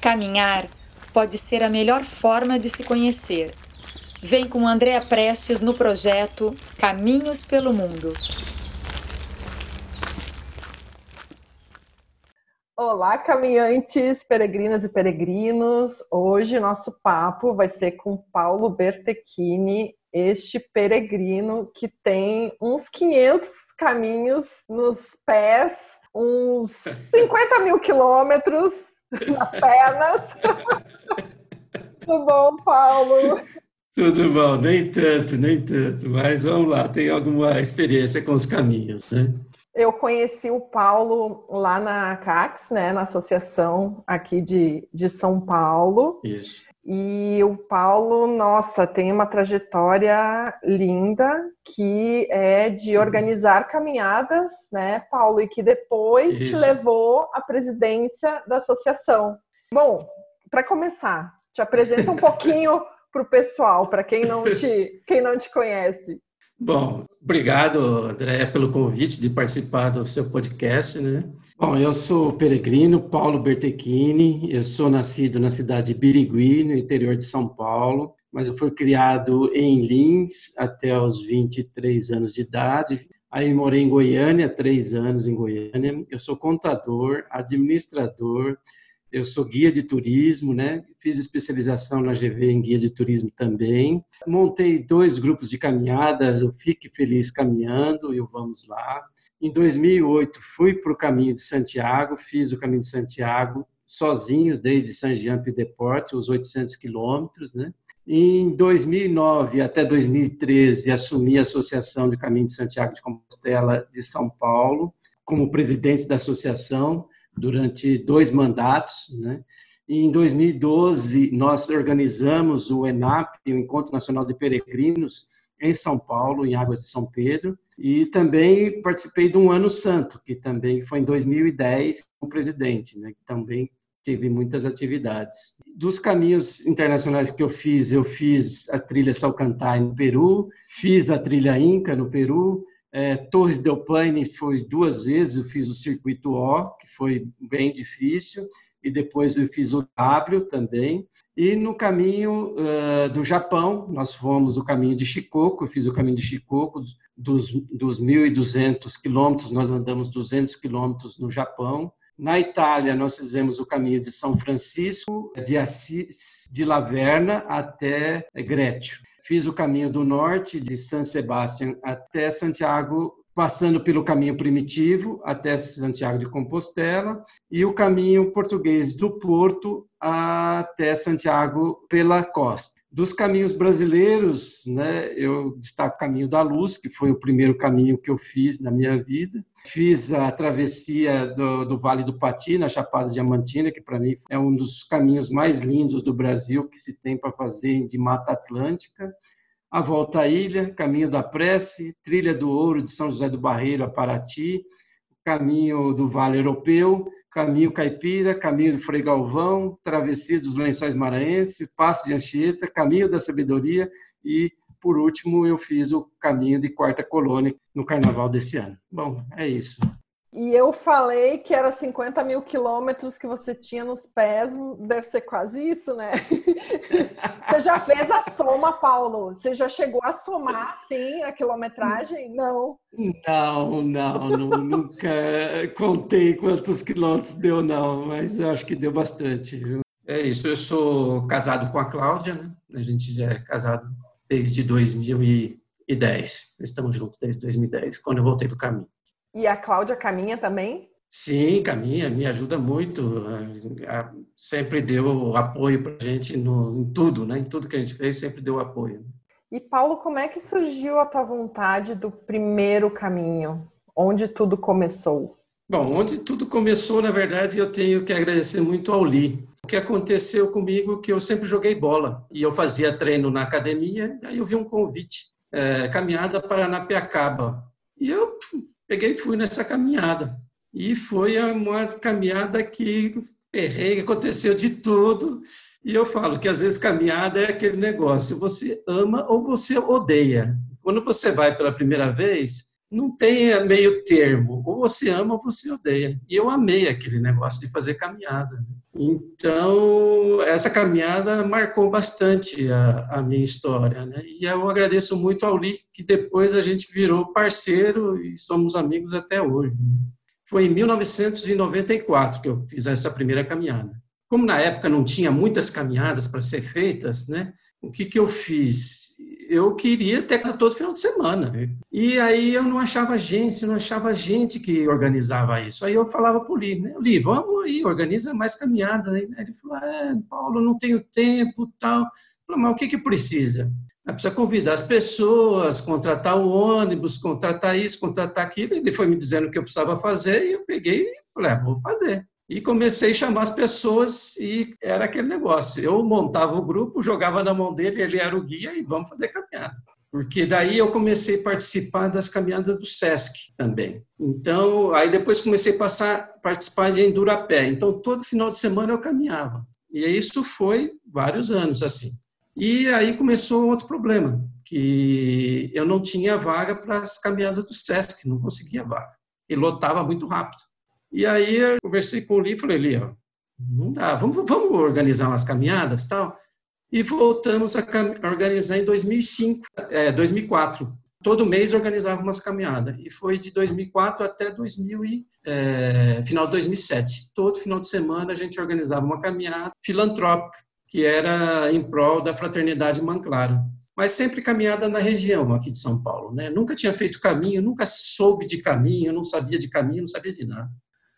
Caminhar pode ser a melhor forma de se conhecer. Vem com Andréa Prestes no projeto Caminhos pelo Mundo. Olá, caminhantes, peregrinas e peregrinos. Hoje nosso papo vai ser com Paulo Bertechini, este peregrino que tem uns 500 caminhos nos pés, uns 50 mil quilômetros nas pernas. Tudo bom, Paulo? Tudo bom, nem tanto, nem tanto, mas vamos lá, tem alguma experiência com os caminhos, né? Eu conheci o Paulo lá na CAX, né, na associação aqui de, de São Paulo. Isso. E o Paulo, nossa, tem uma trajetória linda que é de uhum. organizar caminhadas, né, Paulo, e que depois Isso. te levou à presidência da associação. Bom, para começar, te apresenta um pouquinho para o pessoal, para quem não te quem não te conhece. Bom, obrigado, André, pelo convite de participar do seu podcast, né? Bom, eu sou peregrino Paulo Bertechini, eu sou nascido na cidade de Birigui, no interior de São Paulo, mas eu fui criado em Lins até os 23 anos de idade. Aí morei em Goiânia, três anos em Goiânia. Eu sou contador, administrador, eu sou guia de turismo, né? Fiz especialização na GV em guia de turismo também. Montei dois grupos de caminhadas, o Fique Feliz Caminhando e o Vamos Lá. Em 2008 fui para o Caminho de Santiago, fiz o Caminho de Santiago sozinho desde San Jean de Porte, os 800 quilômetros, né? Em 2009 até 2013 assumi a Associação de Caminho de Santiago de Compostela de São Paulo como presidente da associação durante dois mandatos, né? Em 2012 nós organizamos o ENAP, o Encontro Nacional de Peregrinos, em São Paulo, em Águas de São Pedro, e também participei de um Ano Santo, que também foi em 2010 como presidente, né? Que também teve muitas atividades. Dos caminhos internacionais que eu fiz, eu fiz a trilha Salcantay no Peru, fiz a trilha Inca no Peru, é, Torres del Paine foi duas vezes, eu fiz o circuito O, que foi bem difícil, e depois eu fiz o W também. E no caminho uh, do Japão, nós fomos o caminho de Shikoku, eu fiz o caminho de Shikoku, dos, dos 1.200 quilômetros, nós andamos 200 quilômetros no Japão. Na Itália, nós fizemos o caminho de São Francisco, de Assis, de Laverna até Grécio. Fiz o caminho do norte, de San Sebastián até Santiago, passando pelo caminho primitivo até Santiago de Compostela e o caminho português do Porto até Santiago pela costa. Dos caminhos brasileiros, né, eu destaco o Caminho da Luz, que foi o primeiro caminho que eu fiz na minha vida. Fiz a travessia do, do Vale do Pati, na Chapada Diamantina, que para mim é um dos caminhos mais lindos do Brasil que se tem para fazer de Mata Atlântica. A Volta à Ilha, Caminho da Prece, Trilha do Ouro de São José do Barreiro a Paraty, Caminho do Vale Europeu, Caminho Caipira, Caminho do Frei Galvão, Travessia dos Lençóis Maranhenses, Passo de Anchieta, Caminho da Sabedoria e, por último, eu fiz o Caminho de Quarta Colônia no Carnaval desse ano. Bom, é isso. E eu falei que era 50 mil quilômetros que você tinha nos pés, deve ser quase isso, né? você já fez a soma, Paulo? Você já chegou a somar, sim, a quilometragem? Não. Não, não, não nunca contei quantos quilômetros deu, não, mas eu acho que deu bastante. Viu? É isso, eu sou casado com a Cláudia, né? A gente já é casado desde 2010. Estamos juntos desde 2010, quando eu voltei do caminho. E a Cláudia caminha também? Sim, caminha, me ajuda muito. Sempre deu apoio para a gente no, em tudo, né? Em tudo que a gente fez, sempre deu apoio. E Paulo, como é que surgiu a tua vontade do primeiro caminho? Onde tudo começou? Bom, onde tudo começou, na verdade, eu tenho que agradecer muito ao Li. O que aconteceu comigo que eu sempre joguei bola e eu fazia treino na academia, aí eu vi um convite, é, caminhada para Napiacaba. E eu peguei e fui nessa caminhada. E foi uma caminhada que errei, aconteceu de tudo. E eu falo que às vezes caminhada é aquele negócio, você ama ou você odeia. Quando você vai pela primeira vez, não tem meio termo. Ou você ama ou você odeia. E eu amei aquele negócio de fazer caminhada. Então, essa caminhada marcou bastante a, a minha história. Né? E eu agradeço muito ao Li, que depois a gente virou parceiro e somos amigos até hoje. Né? Foi em 1994 que eu fiz essa primeira caminhada. Como na época não tinha muitas caminhadas para ser feitas, né? O que, que eu fiz? eu queria ter todo final de semana. E aí eu não achava agência, não achava gente que organizava isso. Aí eu falava para o Li, né? Li, vamos aí, organiza mais caminhada. Aí ele falou, é, Paulo, não tenho tempo, tal. falei, mas o que, que precisa? Precisa convidar as pessoas, contratar o ônibus, contratar isso, contratar aquilo. Ele foi me dizendo o que eu precisava fazer e eu peguei e falei, ah, vou fazer. E comecei a chamar as pessoas e era aquele negócio. Eu montava o grupo, jogava na mão dele, ele era o guia e vamos fazer caminhada. Porque daí eu comecei a participar das caminhadas do SESC também. Então, aí depois comecei a passar, participar de Endurapé. Então, todo final de semana eu caminhava. E isso foi vários anos assim. E aí começou outro problema, que eu não tinha vaga para as caminhadas do SESC, não conseguia vaga. E lotava muito rápido. E aí eu conversei com o Li e falei, ó, não dá, vamos, vamos organizar umas caminhadas tal. E voltamos a organizar em 2005, é, 2004. Todo mês organizava umas caminhadas. E foi de 2004 até 2000 e, é, final de 2007. Todo final de semana a gente organizava uma caminhada filantrópica, que era em prol da fraternidade Manclara mas sempre caminhada na região aqui de São Paulo. Né? Nunca tinha feito caminho, nunca soube de caminho, não sabia de caminho, não sabia de nada.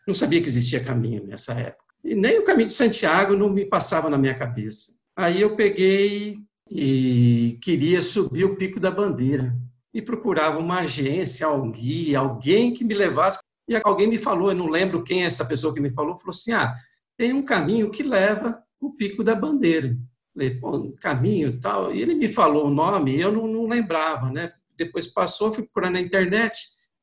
Não sabia que existia caminho nessa época. E nem o caminho de Santiago não me passava na minha cabeça. Aí eu peguei e queria subir o Pico da Bandeira. E procurava uma agência, um guia, alguém que me levasse. E alguém me falou, eu não lembro quem é essa pessoa que me falou, falou assim: ah, tem um caminho que leva o Pico da Bandeira. Falei, pô, caminho tal. E ele me falou o nome eu não, não lembrava, né? Depois passou, fui procurar na internet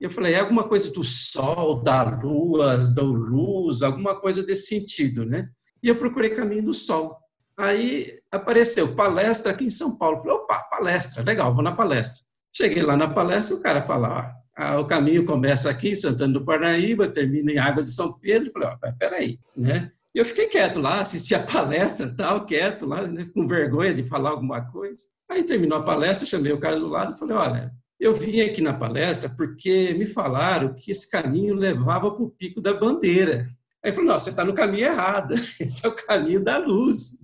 eu falei, é alguma coisa do sol, da lua, da luz, alguma coisa desse sentido, né? E eu procurei Caminho do Sol. Aí apareceu palestra aqui em São Paulo. Falei, opa, palestra, legal, vou na palestra. Cheguei lá na palestra, o cara fala, ah, o caminho começa aqui em Santana do Parnaíba, termina em Águas de São Pedro. Falei, ó, peraí, né? E eu fiquei quieto lá, assisti a palestra, tal, quieto lá, né, com vergonha de falar alguma coisa. Aí terminou a palestra, chamei o cara do lado e falei, olha, eu vim aqui na palestra porque me falaram que esse caminho levava para o Pico da Bandeira. Aí ele falou, você está no caminho errado, esse é o caminho da luz.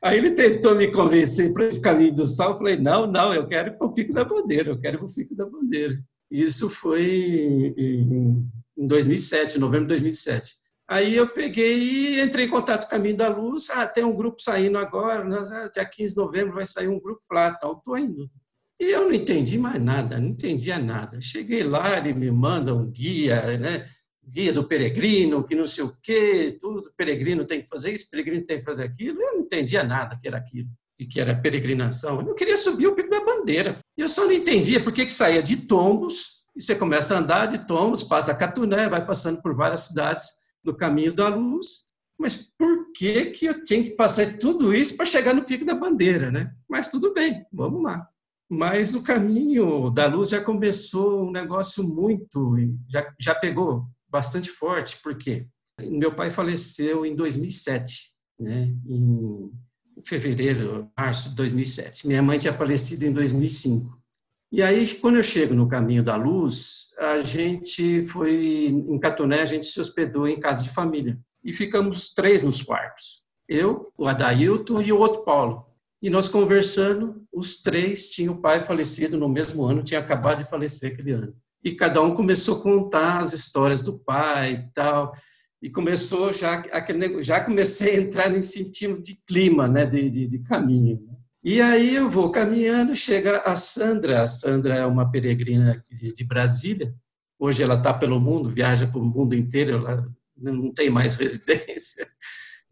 Aí ele tentou me convencer para o caminho do sol, eu falei, não, não, eu quero ir para o Pico da Bandeira, eu quero ir para o Pico da Bandeira. Isso foi em 2007, novembro de 2007. Aí eu peguei e entrei em contato com o Caminho da Luz, ah, tem um grupo saindo agora, ah, dia 15 de novembro vai sair um grupo, lá, então estou indo. E eu não entendi mais nada, não entendia nada. Cheguei lá, ele me manda um guia, né? guia do peregrino, que não sei o quê, tudo, peregrino tem que fazer isso, peregrino tem que fazer aquilo. Eu não entendia nada que era aquilo, e que era peregrinação. Eu queria subir o pico da bandeira. E eu só não entendia por que saía de Tombos, e você começa a andar de Tombos, passa a Catuné, vai passando por várias cidades no caminho da luz. Mas por que, que eu tinha que passar tudo isso para chegar no pico da bandeira, né? Mas tudo bem, vamos lá. Mas o caminho da luz já começou um negócio muito, já, já pegou bastante forte, porque meu pai faleceu em 2007, né? em fevereiro, março de 2007. Minha mãe tinha falecido em 2005. E aí, quando eu chego no caminho da luz, a gente foi em Catuné, a gente se hospedou em casa de família. E ficamos três nos quartos. Eu, o Adailton e o outro Paulo. E nós conversando, os três tinham o pai falecido no mesmo ano, tinha acabado de falecer aquele ano. E cada um começou a contar as histórias do pai e tal. E começou já aquele já comecei a entrar nesse sentido de clima, né, de, de, de caminho. E aí eu vou caminhando, chega a Sandra. A Sandra é uma peregrina de Brasília. Hoje ela está pelo mundo, viaja pelo mundo inteiro, ela não tem mais residência.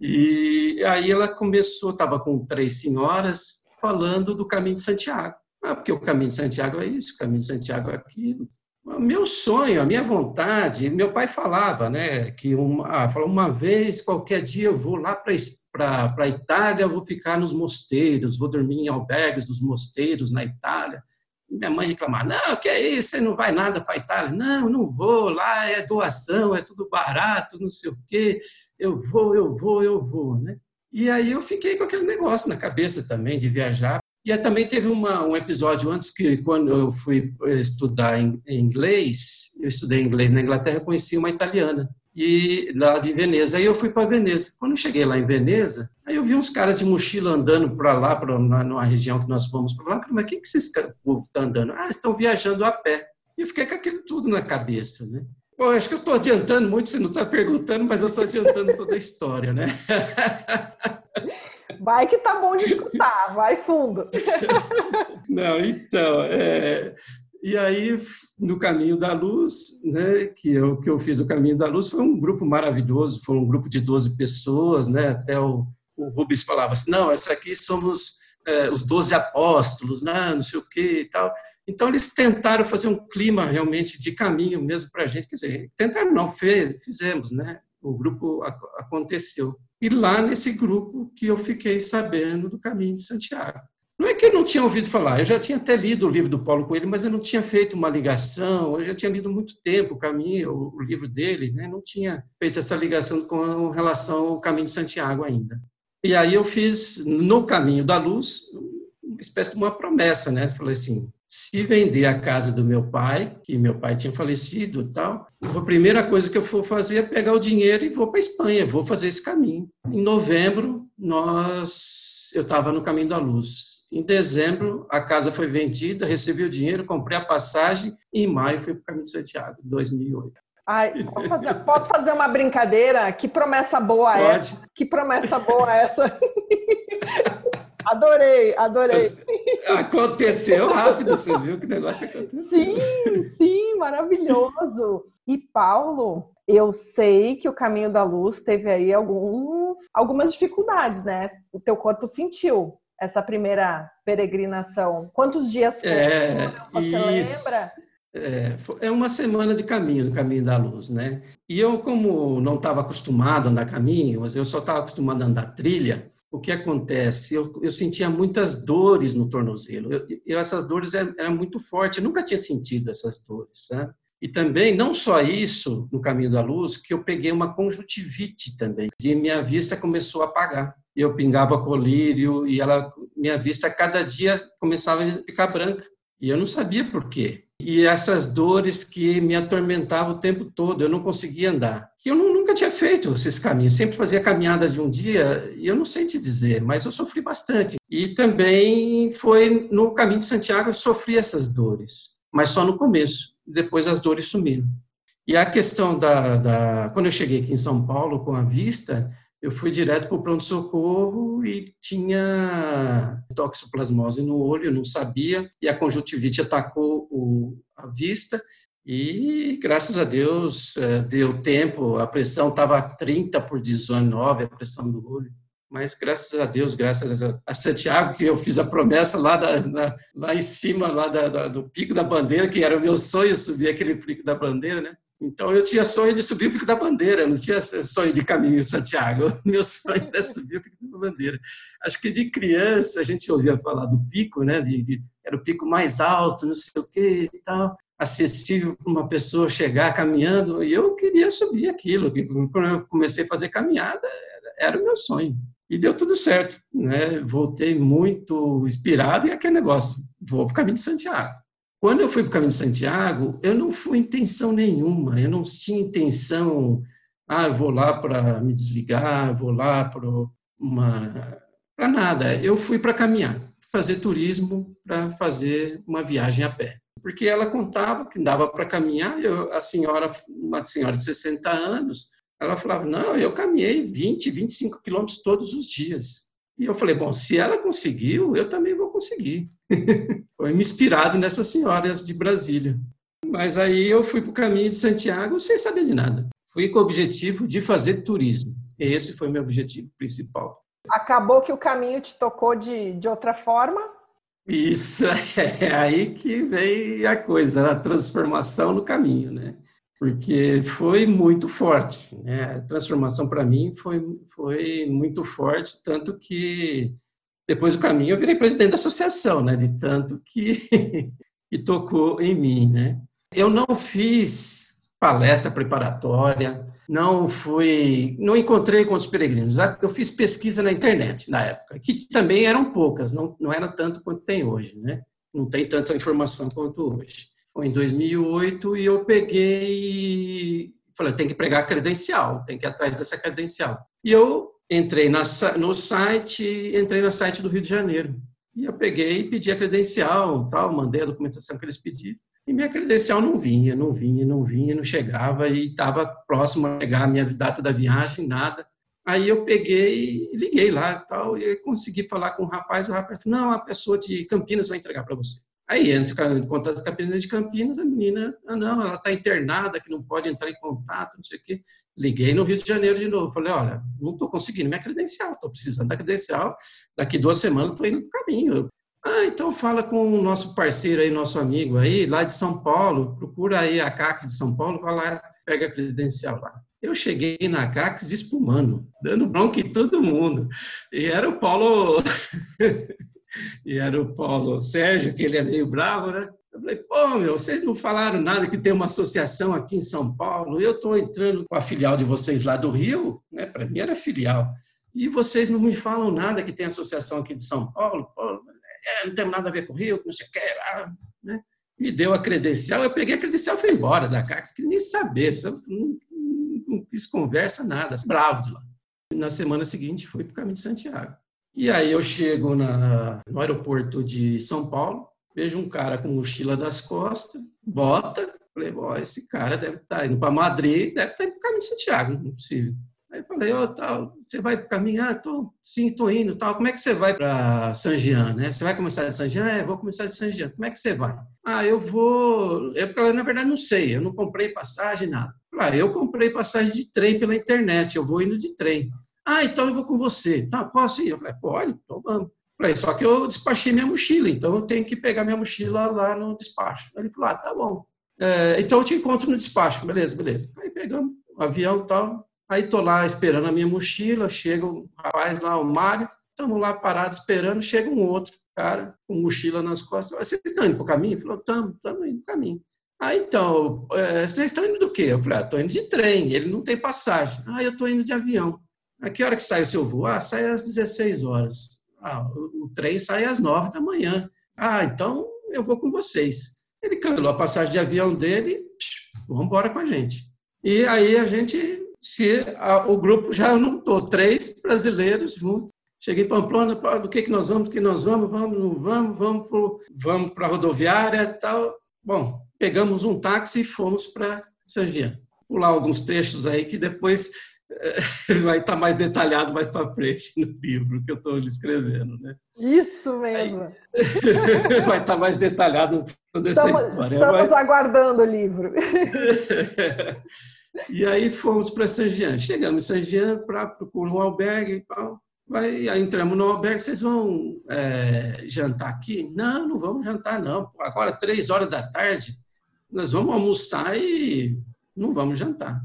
E aí ela começou, estava com três senhoras, falando do caminho de Santiago. Ah, porque o caminho de Santiago é isso, o caminho de Santiago é aquilo. O meu sonho, a minha vontade, meu pai falava, né, que uma, ah, falou, uma vez, qualquer dia eu vou lá para a Itália, vou ficar nos mosteiros, vou dormir em albergues dos mosteiros na Itália. Minha mãe reclamava, não, que é isso, você não vai nada para a Itália. Não, não vou, lá é doação, é tudo barato, não sei o quê. Eu vou, eu vou, eu vou, né? E aí eu fiquei com aquele negócio na cabeça também de viajar. E também teve uma, um episódio antes que, quando eu fui estudar em, em inglês, eu estudei inglês na Inglaterra, eu conheci uma italiana e lá de Veneza. Aí eu fui para Veneza. Quando eu cheguei lá em Veneza, aí eu vi uns caras de mochila andando para lá, para numa região que nós fomos para lá. Falei, mas o que, que esses povo estão andando? Ah, estão viajando a pé. E eu fiquei com aquilo tudo na cabeça, né? Bom, acho que eu estou adiantando muito, você não está perguntando, mas eu estou adiantando toda a história, né? Vai que tá bom de escutar, vai fundo. Não, então, é, e aí, no Caminho da Luz, né, que, eu, que eu fiz o Caminho da Luz, foi um grupo maravilhoso, foi um grupo de 12 pessoas, né, até o, o Rubens falava assim, não, essa aqui somos é, os 12 apóstolos, né, não sei o que e tal. Então, eles tentaram fazer um clima realmente de caminho mesmo para a gente, quer dizer, tentaram não, fez, fizemos, né, o grupo aconteceu. E lá nesse grupo que eu fiquei sabendo do Caminho de Santiago. Não é que eu não tinha ouvido falar, eu já tinha até lido o livro do Paulo Coelho, mas eu não tinha feito uma ligação, eu já tinha lido muito tempo o caminho, o livro dele, né? não tinha feito essa ligação com relação ao caminho de Santiago ainda. E aí eu fiz, no caminho da luz, uma espécie de uma promessa, né? Falei assim, se vender a casa do meu pai, que meu pai tinha falecido e tal, a primeira coisa que eu for fazer é pegar o dinheiro e vou para a Espanha, vou fazer esse caminho. Em novembro, nós, eu estava no caminho da luz. Em dezembro, a casa foi vendida, recebi o dinheiro, comprei a passagem e em maio fui para o Caminho de Santiago, 2008. Ai, posso, fazer, posso fazer uma brincadeira? Que promessa boa é Pode. essa? Que promessa boa é essa? adorei, adorei. Aconteceu rápido, você viu que negócio aconteceu. Sim, sim, maravilhoso. E Paulo, eu sei que o caminho da luz teve aí alguns, algumas dificuldades, né? O teu corpo sentiu essa primeira peregrinação? Quantos dias foram? É, Você isso. lembra? É, é uma semana de caminho, do caminho da luz, né? E eu, como não estava acostumado a andar caminho, eu só estava acostumado a andar trilha, o que acontece? Eu, eu sentia muitas dores no tornozelo. Eu, eu essas dores eram, eram, muito fortes, eu nunca tinha sentido essas dores, sabe? E também, não só isso, no caminho da luz, que eu peguei uma conjuntivite também, e minha vista começou a apagar eu pingava colírio e ela, minha vista cada dia começava a ficar branca. E eu não sabia por quê. E essas dores que me atormentavam o tempo todo, eu não conseguia andar. Eu nunca tinha feito esses caminhos, sempre fazia caminhadas de um dia, e eu não sei te dizer, mas eu sofri bastante. E também foi no caminho de Santiago eu sofri essas dores, mas só no começo. Depois as dores sumiram. E a questão da, da quando eu cheguei aqui em São Paulo com a vista, eu fui direto para o pronto-socorro e tinha toxoplasmose no olho, não sabia, e a conjuntivite atacou o, a vista, e graças a Deus é, deu tempo, a pressão estava 30 por 19, a pressão do olho. Mas graças a Deus, graças a Santiago, que eu fiz a promessa lá, da, na, lá em cima, lá da, da, do Pico da Bandeira, que era o meu sonho subir aquele Pico da Bandeira, né? Então eu tinha sonho de subir o Pico da Bandeira, não tinha sonho de caminho em Santiago. Meu sonho era subir o Pico da Bandeira. Acho que de criança a gente ouvia falar do pico, né? De, de, era o pico mais alto, não sei o quê e tal, acessível para uma pessoa chegar caminhando. E eu queria subir aquilo. Quando eu comecei a fazer caminhada, era, era o meu sonho. E deu tudo certo, né? Voltei muito inspirado e aquele negócio, vou para o caminho de Santiago. Quando eu fui para o caminho de Santiago, eu não fui intenção nenhuma, eu não tinha intenção, ah, eu vou lá para me desligar, vou lá para uma. para nada. Eu fui para caminhar, fazer turismo, para fazer uma viagem a pé. Porque ela contava que dava para caminhar, eu, a senhora, uma senhora de 60 anos, ela falava: não, eu caminhei 20, 25 quilômetros todos os dias. E eu falei: bom, se ela conseguiu, eu também vou conseguir. Foi me inspirado nessas senhoras de Brasília. Mas aí eu fui para o caminho de Santiago sem saber de nada. Fui com o objetivo de fazer turismo. Esse foi meu objetivo principal. Acabou que o caminho te tocou de, de outra forma? Isso, é aí que vem a coisa, a transformação no caminho, né? Porque foi muito forte, né? A transformação para mim foi, foi muito forte, tanto que depois do caminho eu virei presidente da associação, né? De tanto que, e tocou em mim, né? Eu não fiz palestra preparatória, não fui, não encontrei com os peregrinos. Eu fiz pesquisa na internet na época, que também eram poucas, não, não era tanto quanto tem hoje, né? Não tem tanta informação quanto hoje. Foi em 2008 e eu peguei falei, tem que pregar credencial, tem que ir atrás dessa credencial. E eu entrei na, no site, entrei no site do Rio de Janeiro. E eu peguei e pedi a credencial, tal, mandei a documentação que eles pediram. E minha credencial não vinha, não vinha, não vinha, não chegava e estava próximo a chegar a minha data da viagem, nada. Aí eu peguei liguei lá tal, e consegui falar com o rapaz. O rapaz falou: Não, a pessoa de Campinas vai entregar para você. Aí entra em contato com a Campinas de Campinas, a menina, ah, não, ela está internada, que não pode entrar em contato, não sei o quê. Liguei no Rio de Janeiro de novo. Falei: Olha, não estou conseguindo minha credencial, estou precisando da credencial. Daqui duas semanas estou indo no caminho. Ah, então fala com o nosso parceiro aí, nosso amigo aí, lá de São Paulo, procura aí a CACS de São Paulo, vai lá, pega a credencial lá. Eu cheguei na CACS espumando, dando bronca em todo mundo. E era o Paulo, e era o Paulo Sérgio, que ele é meio bravo, né? Eu falei, pô, meu, vocês não falaram nada que tem uma associação aqui em São Paulo. Eu estou entrando com a filial de vocês lá do Rio, né? Para mim era filial. E vocês não me falam nada que tem associação aqui de São Paulo. Pô, é, não tem nada a ver com o Rio, não sei o que, né? me deu a credencial, eu peguei a credencial e fui embora da CACS, que nem saber, não, não, quis conversa, nada, bravo de lá. Na semana seguinte, fui para o caminho de Santiago. E aí eu chego na, no aeroporto de São Paulo, vejo um cara com mochila das costas, bota, falei, ó, esse cara deve estar tá indo para Madrid, deve estar tá indo para o caminho de Santiago, não é possível. Aí eu falei, oh, tal, você vai caminhar? Ah, tô, sim, estou indo. Tal. Como é que você vai para San Jean? Né? Você vai começar de San Jean? É, vou começar de San Jean. Como é que você vai? Ah, eu vou... Eu, na verdade, não sei. Eu não comprei passagem, nada. Ah, eu comprei passagem de trem pela internet. Eu vou indo de trem. Ah, então eu vou com você. Tá, posso ir? Eu falei, pode, então vamos. Falei, só que eu despachei minha mochila, então eu tenho que pegar minha mochila lá no despacho. Ele falou, ah, tá bom. É, então eu te encontro no despacho. Beleza, beleza. Aí pegamos o avião e tal, Aí tô lá esperando a minha mochila, chega o rapaz lá, o Mário, estamos lá parados esperando, chega um outro cara com mochila nas costas. Vocês estão indo para o caminho? Ele falou, estamos, estamos indo para o caminho. Ah, então, é, vocês estão indo do quê? Eu falei, ah, estou indo de trem, ele não tem passagem. Ah, eu estou indo de avião. A que hora que sai o seu voo? Ah, sai às 16 horas. Ah, o, trem sai às 9 da manhã. Ah, então eu vou com vocês. Ele cancelou a passagem de avião dele, vamos embora com a gente. E aí a gente se a, o grupo já juntou três brasileiros juntos. Cheguei em Pamplona, do que, que nós vamos, do que nós vamos, vamos, não vamos, vamos para vamos a rodoviária tal. Bom, pegamos um táxi e fomos para San Jean. Pular alguns trechos aí que depois vai estar mais detalhado mais para frente no livro que eu estou escrevendo, né? Isso mesmo. Aí, vai estar mais detalhado toda estamos, essa história. Estamos aguardando o livro. E aí fomos para San Jean. Chegamos em San Jean para procurar um albergue e tal. Aí, aí entramos no albergue, vocês vão é, jantar aqui? Não, não vamos jantar não. Agora, três horas da tarde, nós vamos almoçar e não vamos jantar.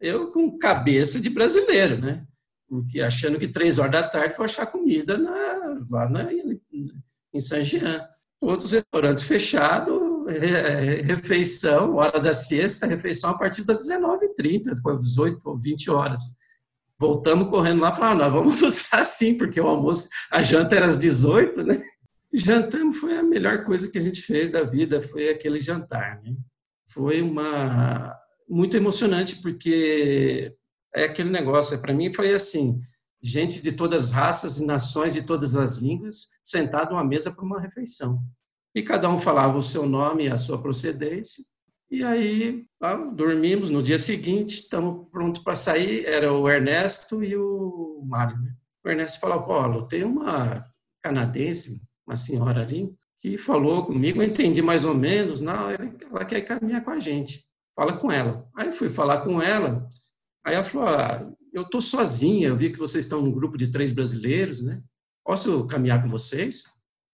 Eu com cabeça de brasileiro, né? Porque achando que três horas da tarde vou achar comida na, lá na, em San Jean. Todos os restaurantes fechados, refeição, hora da sexta, refeição a partir das 19h30, depois 18 ou 20 horas. Voltamos correndo lá e falamos, nós vamos almoçar assim, porque o almoço, a janta era às 18, né? Jantamos foi a melhor coisa que a gente fez da vida, foi aquele jantar, né? Foi uma muito emocionante porque é aquele negócio, para mim foi assim, gente de todas as raças e nações de todas as línguas sentado à mesa para uma refeição e cada um falava o seu nome e a sua procedência. E aí dormimos. No dia seguinte, estamos prontos para sair. Era o Ernesto e o Mário. Né? O Ernesto falou: Paulo, tem uma canadense, uma senhora ali, que falou comigo. Eu entendi mais ou menos. Não, ela quer caminhar com a gente. Fala com ela. Aí fui falar com ela. Aí ela falou: ah, Eu estou sozinha. Eu vi que vocês estão num grupo de três brasileiros, né? Posso caminhar com vocês?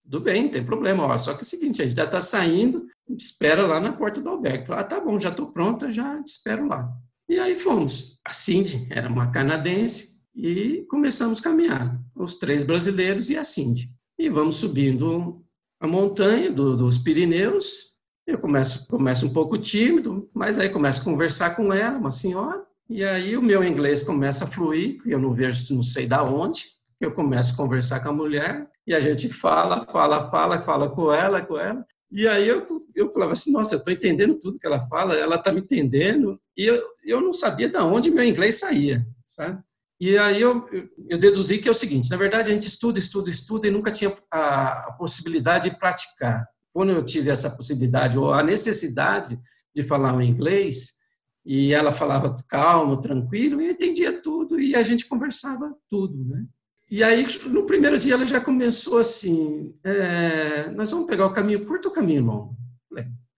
Tudo bem, não tem problema. Ó, só que é o seguinte, a gente já está saindo, espera lá na porta do albergue. Fala, ah, tá bom, já estou pronta, já te espero lá. E aí fomos. A Cindy era uma canadense e começamos a caminhar. Os três brasileiros e a Cindy. E vamos subindo a montanha do, dos Pirineus Eu começo, começo um pouco tímido, mas aí começo a conversar com ela, uma senhora, e aí o meu inglês começa a fluir, eu não vejo, não sei da onde, eu começo a conversar com a mulher, e a gente fala, fala, fala, fala com ela, com ela, e aí eu, eu falava assim, nossa, eu estou entendendo tudo que ela fala, ela está me entendendo, e eu, eu não sabia de onde meu inglês saía, sabe? E aí eu, eu deduzi que é o seguinte, na verdade a gente estuda, estuda, estuda e nunca tinha a, a possibilidade de praticar. Quando eu tive essa possibilidade ou a necessidade de falar o inglês, e ela falava calmo, tranquilo, e eu entendia tudo, e a gente conversava tudo, né? E aí, no primeiro dia, ela já começou assim: é, nós vamos pegar o caminho curto ou caminho longo?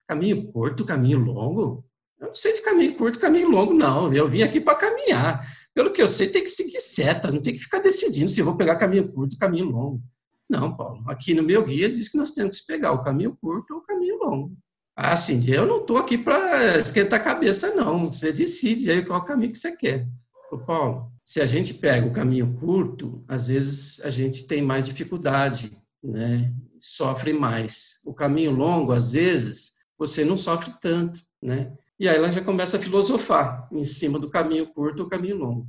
Caminho curto, caminho longo? Eu não sei de caminho curto, caminho longo, não. Eu vim aqui para caminhar. Pelo que eu sei, tem que seguir setas, não tem que ficar decidindo se vou pegar caminho curto caminho longo. Não, Paulo, aqui no meu guia diz que nós temos que pegar o caminho curto ou o caminho longo. Ah, sim, eu não estou aqui para esquentar a cabeça, não. Você decide aí qual caminho que você quer. Ô, Paulo, se a gente pega o caminho curto, às vezes a gente tem mais dificuldade, né? Sofre mais. O caminho longo, às vezes, você não sofre tanto, né? E aí ela já começa a filosofar em cima do caminho curto ou caminho longo.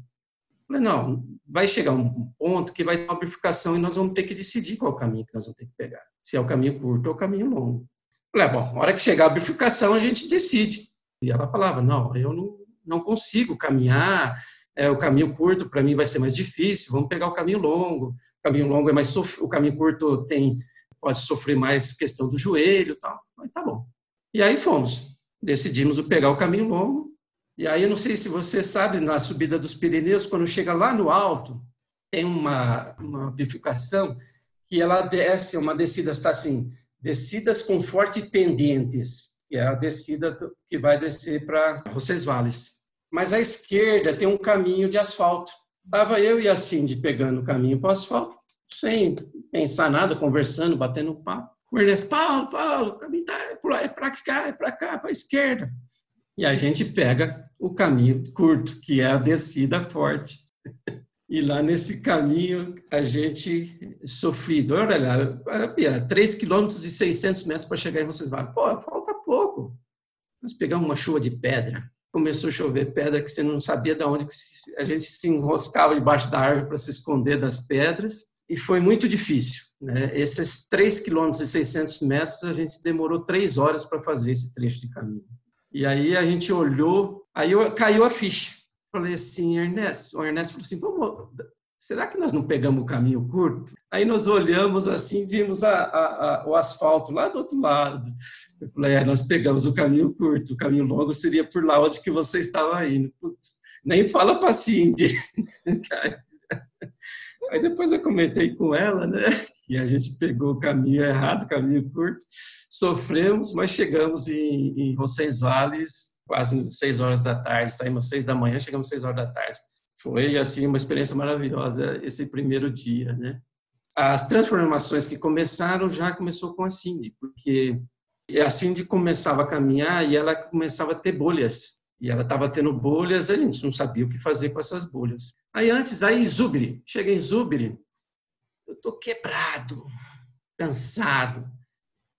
Falei, não, vai chegar um ponto que vai ter uma bifurcação e nós vamos ter que decidir qual caminho que nós vamos ter que pegar. Se é o caminho curto ou o caminho longo. Falei, ah, bom, na hora que chegar a bifurcação, a gente decide. E ela falava, não, eu não, não consigo caminhar é, o caminho curto para mim vai ser mais difícil, vamos pegar o caminho longo. O caminho longo é mais sof... o caminho curto tem pode sofrer mais questão do joelho, tal. Mas tá bom. E aí fomos, decidimos pegar o caminho longo. E aí não sei se você sabe na subida dos Pirineus, quando chega lá no alto, tem uma uma bifurcação que ela desce, uma descida está assim, descidas com fortes pendentes, que é a descida que vai descer para Roncesvalles mas à esquerda tem um caminho de asfalto. Estava eu e a Cindy pegando o caminho para o asfalto, sem pensar nada, conversando, batendo papo. O Ernesto, Paulo, Paulo, o caminho tá, é para cá, é para cá, para a esquerda. E a gente pega o caminho curto, que é a descida forte. E lá nesse caminho a gente sofrido. Olha lá, 3 quilômetros e 600 metros para chegar em vocês. Pô, falta pouco. Nós pegamos uma chuva de pedra começou a chover pedra que você não sabia de onde a gente se enroscava debaixo da árvore para se esconder das pedras e foi muito difícil. Né? Esses 3 quilômetros e 600 metros a gente demorou três horas para fazer esse trecho de caminho. E aí a gente olhou, aí caiu a ficha. Falei assim, Ernesto, o Ernesto falou assim, vamos será que nós não pegamos o caminho curto? Aí nós olhamos assim, vimos a, a, a, o asfalto lá do outro lado. Eu falei, é, nós pegamos o caminho curto, o caminho longo seria por lá onde que você estava indo. Putz, nem fala para Cindy. Aí depois eu comentei com ela, né, que a gente pegou o caminho errado, caminho curto, sofremos, mas chegamos em, em Roncesvalles quase seis horas da tarde, saímos seis da manhã, chegamos seis horas da tarde foi assim uma experiência maravilhosa esse primeiro dia, né? As transformações que começaram já começou com a Cindy, porque a Cindy começava a caminhar e ela começava a ter bolhas. E ela estava tendo bolhas, a gente não sabia o que fazer com essas bolhas. Aí antes, aí Zubiri, chega em Zubiri, tô quebrado, cansado.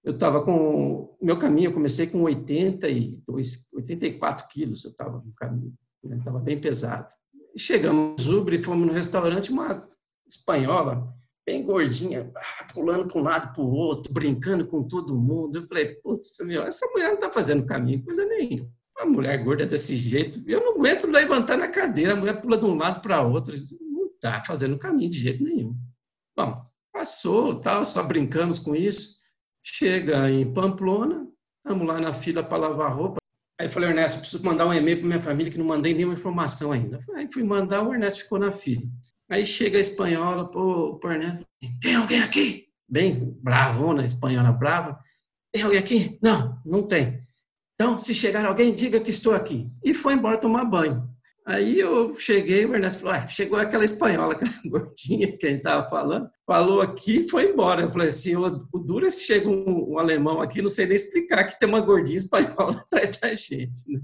Eu estava com meu caminho, eu comecei com 82, 84 quilos, eu estava no caminho, estava né? bem pesado. Chegamos em Zubre, fomos no restaurante, uma espanhola, bem gordinha, pulando para um lado para o outro, brincando com todo mundo. Eu falei, putz, meu, essa mulher não está fazendo caminho, coisa nenhuma. Uma mulher gorda desse jeito, eu não aguento levantar na cadeira, a mulher pula de um lado para outro, não está fazendo caminho de jeito nenhum. Bom, passou, tal, só brincamos com isso. Chega em Pamplona, estamos lá na fila para lavar roupa. Aí falei, Ernesto, preciso mandar um e-mail para minha família que não mandei nenhuma informação ainda. Aí fui mandar, o Ernesto ficou na fila. Aí chega a espanhola, pô, o Ernesto, tem alguém aqui? Bem bravona, espanhola brava. Tem alguém aqui? Não, não tem. Então, se chegar alguém, diga que estou aqui. E foi embora tomar banho. Aí eu cheguei, o Ernesto falou, ah, chegou aquela espanhola, aquela gordinha que a gente estava falando, falou aqui e foi embora. Eu falei assim, o, o duro é se chega um, um, alemão aqui, não sei nem explicar que tem uma gordinha espanhola atrás da gente. Né?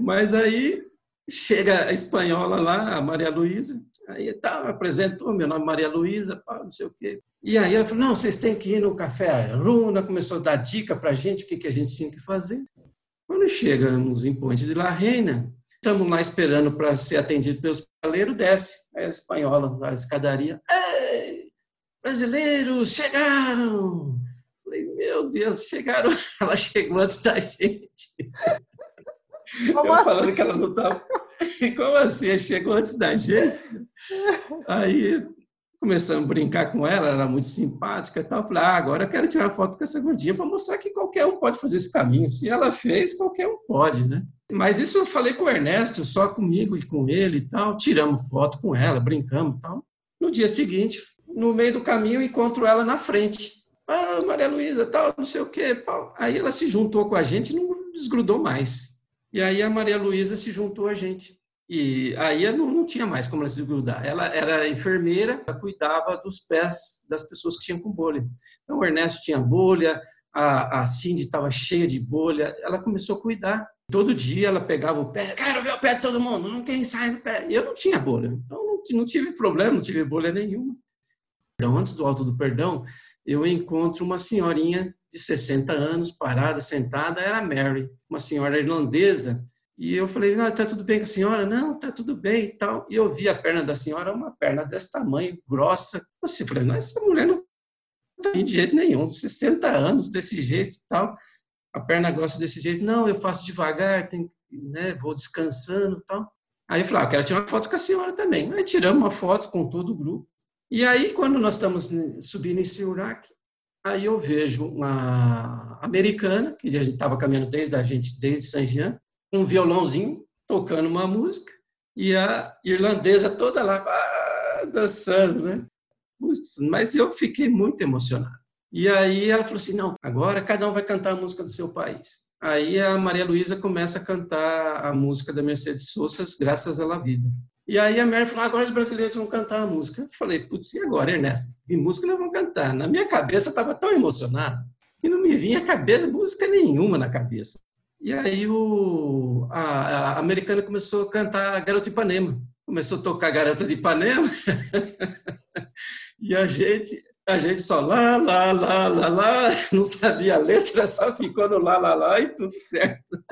Mas aí chega a espanhola lá, a Maria Luísa, aí tá, apresentou, meu nome é Maria Luísa, não sei o quê. E aí ela falou, não, vocês têm que ir no Café Aruna, começou a dar dica para a gente, o que, que a gente tinha que fazer. Quando chegamos em Ponte de La Reina, estamos lá esperando para ser atendido pelos paleiros, desce a espanhola, a escadaria. Ei, brasileiros, chegaram! Falei, meu Deus, chegaram. Ela chegou antes da gente. Como eu assim? falando que ela não estava. Como assim? Chegou antes da gente. Aí começamos a brincar com ela, ela era muito simpática e tal. Falei, ah, agora eu quero tirar foto com essa gordinha para mostrar que qualquer um pode fazer esse caminho. Se ela fez, qualquer um pode, né? Mas isso eu falei com o Ernesto, só comigo e com ele e tal. Tiramos foto com ela, brincamos e tal. No dia seguinte, no meio do caminho, encontro ela na frente. Ah, Maria Luísa, tal, não sei o quê. Aí ela se juntou com a gente e não desgrudou mais. E aí a Maria Luísa se juntou a gente. E aí não, não tinha mais como ela se grudar. Ela era enfermeira, ela cuidava dos pés das pessoas que tinham com bolha. Então o Ernesto tinha bolha, a, a Cindy estava cheia de bolha. Ela começou a cuidar. Todo dia ela pegava o pé, quero ver o pé de todo mundo, não tem ensaio no pé. E eu não tinha bolha, então não, não tive problema, não tive bolha nenhuma. Então, antes do Alto do Perdão, eu encontro uma senhorinha de 60 anos, parada, sentada, era Mary, uma senhora irlandesa. E eu falei, não, está tudo bem com a senhora? Não, está tudo bem e tal. E eu vi a perna da senhora, uma perna desse tamanho, grossa. Eu falei, não, essa mulher não tem de jeito nenhum, 60 anos desse jeito e tal. A perna grossa desse jeito. Não, eu faço devagar, tem, né, vou descansando e tal. Aí eu falei, ah, quero tirar uma foto com a senhora também. Aí tiramos uma foto com todo o grupo. E aí, quando nós estamos subindo em Siurak, aí eu vejo uma americana, que a gente estava caminhando desde a gente, desde Saint-Jean, um violãozinho, tocando uma música, e a irlandesa toda lá, ah, dançando, né? Mas eu fiquei muito emocionado. E aí ela falou assim, não, agora cada um vai cantar a música do seu país. Aí a Maria Luísa começa a cantar a música da Mercedes Sosa, Graças à La Vida. E aí a Mary falou, agora os brasileiros vão cantar a música. Eu falei, putz, e agora, Ernesto? Que música nós vamos cantar? Na minha cabeça eu estava tão emocionado que não me vinha cabeça, música nenhuma na cabeça. E aí o, a, a americana começou a cantar Garota de Ipanema. Começou a tocar Garota de Ipanema. e a gente, a gente só lá, lá, lá, lá, lá, não sabia a letra, só ficou no lá, lá, lá e tudo certo.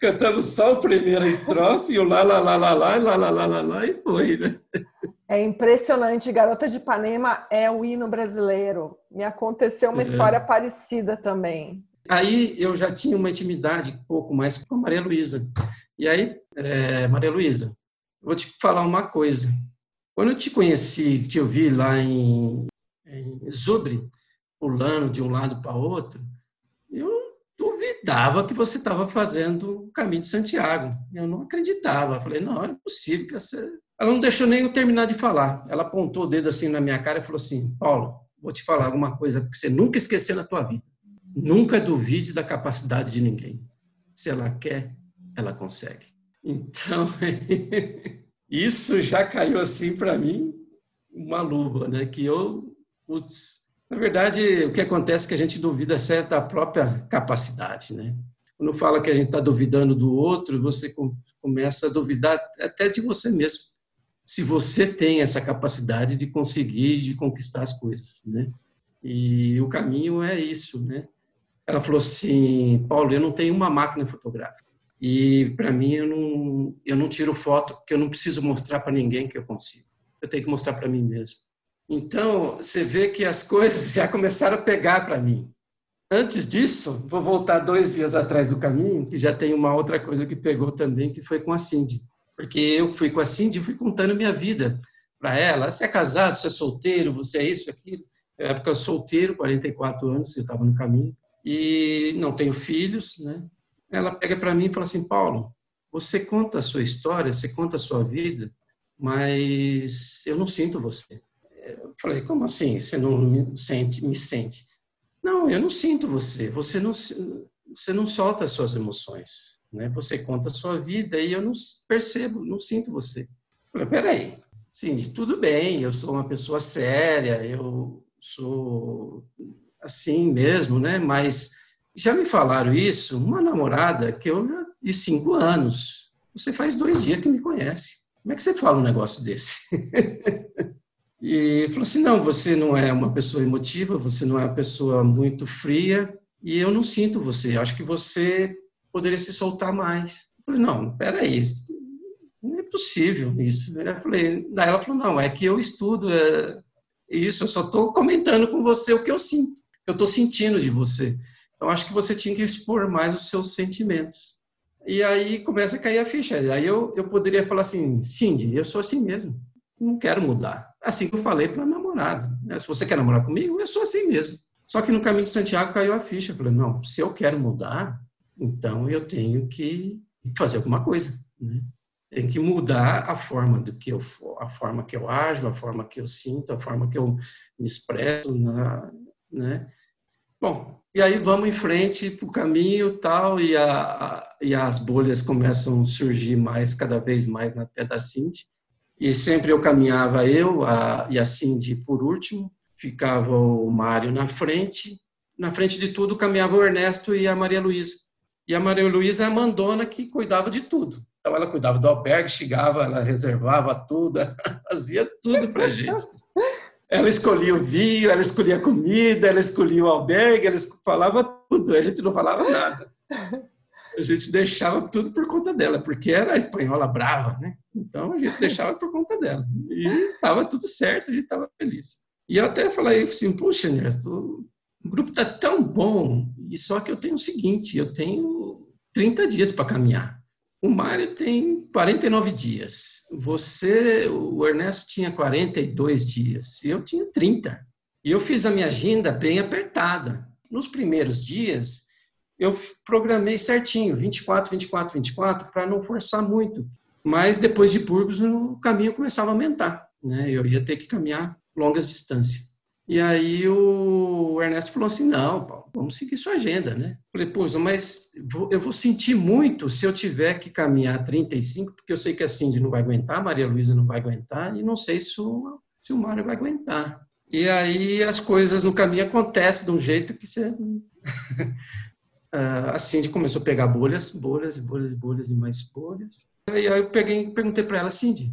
Cantamos só a primeira estrofe, e o lá, lá, lá, lá, lá, lá, lá, lá, lá, lá, e foi, né? É impressionante. Garota de Ipanema é o hino brasileiro. Me aconteceu uma é. história parecida também. Aí eu já tinha uma intimidade um pouco mais com a Maria Luísa. E aí, é, Maria Luísa, vou te falar uma coisa. Quando eu te conheci, te ouvi lá em, em Zubre, pulando de um lado para outro, duvidava que você estava fazendo o caminho de Santiago. Eu não acreditava. Eu falei, não, é possível que você... Ela não deixou nem eu terminar de falar. Ela apontou o dedo assim na minha cara e falou assim, Paulo, vou te falar alguma coisa que você nunca esqueceu na tua vida. Nunca duvide da capacidade de ninguém. Se ela quer, ela consegue. Então, isso já caiu assim para mim uma luva, né? Que eu, putz, na verdade, o que acontece é que a gente duvida certa própria capacidade, né? Quando fala que a gente está duvidando do outro, você começa a duvidar até de você mesmo. Se você tem essa capacidade de conseguir, de conquistar as coisas, né? E o caminho é isso, né? Ela falou assim, Paulo, eu não tenho uma máquina fotográfica. E para mim eu não, eu não tiro foto porque eu não preciso mostrar para ninguém que eu consigo. Eu tenho que mostrar para mim mesmo. Então, você vê que as coisas já começaram a pegar para mim. Antes disso, vou voltar dois dias atrás do caminho, que já tem uma outra coisa que pegou também, que foi com a Cindy. Porque eu fui com a Cindy e fui contando minha vida para ela. Você é casado, você é solteiro, você é isso, aquilo. Na época solteiro, 44 anos, eu estava no caminho. E não tenho filhos, né? Ela pega para mim e fala assim, Paulo, você conta a sua história, você conta a sua vida, mas eu não sinto você. Eu falei, como assim? Você não me sente? Me sente? Não, eu não sinto você. Você não, você não solta as suas emoções. Né? Você conta a sua vida e eu não percebo, não sinto você. Eu falei, peraí. Sim, tudo bem, eu sou uma pessoa séria, eu sou assim mesmo, né? Mas já me falaram isso, uma namorada que eu e cinco anos. Você faz dois dias que me conhece. Como é que você fala um negócio desse? e falou assim: não, você não é uma pessoa emotiva, você não é uma pessoa muito fria, e eu não sinto você. Acho que você poderia se soltar mais. Eu falei: não, peraí, não é possível isso. Eu falei, daí ela falou: não, é que eu estudo é, isso, eu só estou comentando com você o que eu sinto, eu estou sentindo de você. Eu acho que você tinha que expor mais os seus sentimentos. E aí começa a cair a ficha. Aí eu, eu poderia falar assim, Cindy, eu sou assim mesmo, não quero mudar. Assim que eu falei para a namorada. Né? Se você quer namorar comigo, eu sou assim mesmo. Só que no caminho de Santiago caiu a ficha. Eu falei, não, se eu quero mudar, então eu tenho que fazer alguma coisa. Né? Tem que mudar a forma do que eu a forma que eu ajo, a forma que eu sinto, a forma que eu me expresso, né? Bom, e aí vamos em frente para o caminho tal, e, a, a, e as bolhas começam a surgir mais, cada vez mais na pé da Cindy. E sempre eu caminhava eu a, e a Cindy por último, ficava o Mário na frente. Na frente de tudo caminhava o Ernesto e a Maria Luísa. E a Maria Luísa é a mandona que cuidava de tudo. Então ela cuidava do albergue, chegava, ela reservava tudo, ela fazia tudo para gente. Ela escolhia o vinho, ela escolhia a comida, ela escolhia o albergue, ela falava tudo, a gente não falava nada. A gente deixava tudo por conta dela, porque era a espanhola brava, né? Então a gente deixava por conta dela. E estava tudo certo, a gente estava feliz. E eu até falei assim, puxa, Ernesto, o grupo está tão bom, e só que eu tenho o seguinte, eu tenho 30 dias para caminhar. O Mário tem 49 dias. Você, o Ernesto tinha 42 dias. Eu tinha 30. E eu fiz a minha agenda bem apertada. Nos primeiros dias, eu programei certinho, 24, 24, 24, para não forçar muito. Mas depois de Burgos, o caminho começava a aumentar. Né? Eu ia ter que caminhar longas distâncias. E aí o Ernesto falou assim, não, Paulo, vamos seguir sua agenda, né? Falei, pô, mas eu vou sentir muito se eu tiver que caminhar 35, porque eu sei que a Cindy não vai aguentar, a Maria Luísa não vai aguentar, e não sei se o, se o Mário vai aguentar. E aí as coisas no caminho acontecem de um jeito que você... a Cindy começou a pegar bolhas, bolhas, bolhas, bolhas e mais bolhas. E aí eu peguei, perguntei para ela, Cindy,